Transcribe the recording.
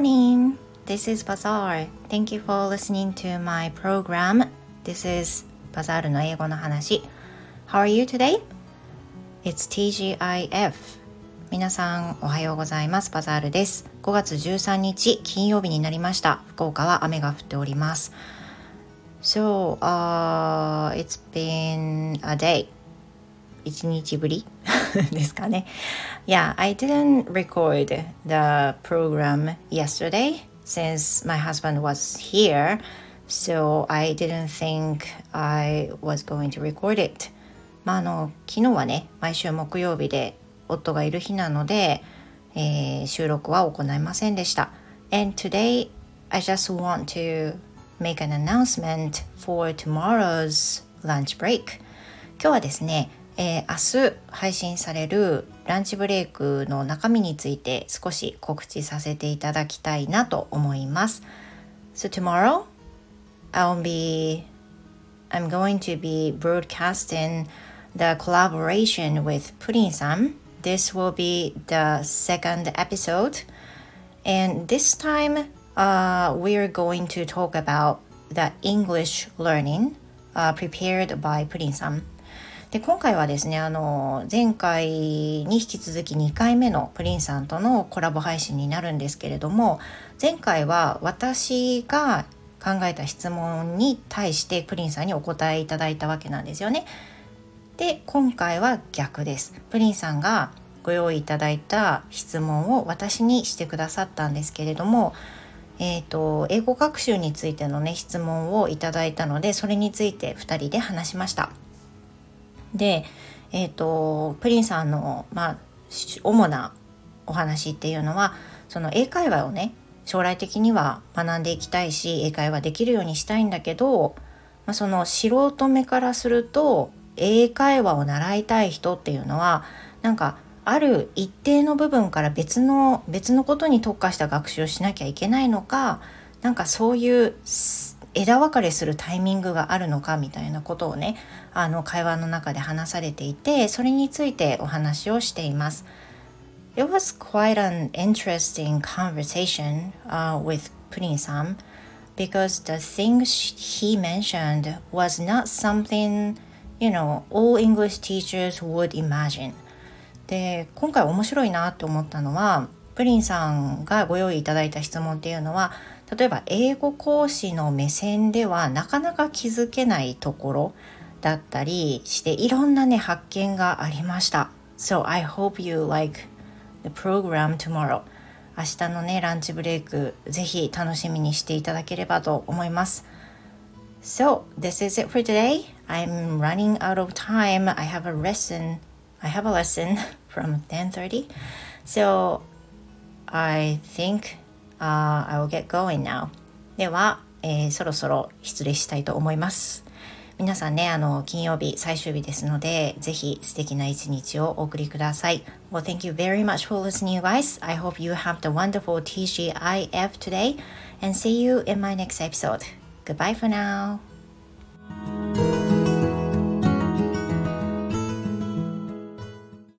morning. This is Bazaar. Thank you for listening to my program. This is Bazaar の英語の話。How are you today? It's TGIF. 皆さんおはようございます。バザールです。5月13日金曜日になりました。福岡は雨が降っております。So, uh, it's been a day. 一日ぶりですかね。Yeah, I didn't record the program yesterday since my husband was here, so I didn't think I was going to record it. まあ、あの昨日はね毎週木曜日で夫がいる日なので、えー、収録は行いませんでした。And today I just want to make an announcement for tomorrow's lunch break. 今日はですね、えー、明日配信されるランチブレイクの中身について少し告知させていただきたいなと思います。So tomorrow I'll be I'm going to be broadcasting the collaboration with Pudding-san. This will be the second episode. And this time uh, we're going to talk about the English learning uh, prepared by Pudding-san. で今回はですねあの前回に引き続き2回目のプリンさんとのコラボ配信になるんですけれども前回は私が考えた質問に対してプリンさんにお答えいただいたわけなんですよね。で今回は逆です。プリンさんがご用意いただいた質問を私にしてくださったんですけれどもえーと、英語学習についてのね質問をいただいたのでそれについて2人で話しました。で、えーと、プリンさんの、まあ、主なお話っていうのはその英会話をね将来的には学んでいきたいし英会話できるようにしたいんだけど、まあ、その素人目からすると英会話を習いたい人っていうのはなんかある一定の部分から別の別のことに特化した学習をしなきゃいけないのかなんかそういう枝分かれするタイミングがあるのかみたいなことをねあの会話の中で話されていてそれについてお話をしています。It was quite an interesting conversation、uh, with Purin-san because the things he mentioned was not something you know all English teachers would imagine で今回面白いなって思ったのはプリンさんがご用意いただいた質問っていうのは例えば英語講師の目線ではなかなか気づけないところだったりしていろんなね発見がありました。So I hope you like the program tomorrow. 明日のねランチブレイクぜひ楽しみにしていただければと思います。So this is it for today. I'm running out of time. I have a lesson. I have a lesson from 10:30. So I think Uh, I will get going now. では、えー、そろそろ失礼したいと思います。皆さんね、あの、金曜日最終日ですので、ぜひ素敵な一日をお送りください。Well, thank you very much for listening, guys. I hope you have the wonderful TGIF today and see you in my next episode. Goodbye for now.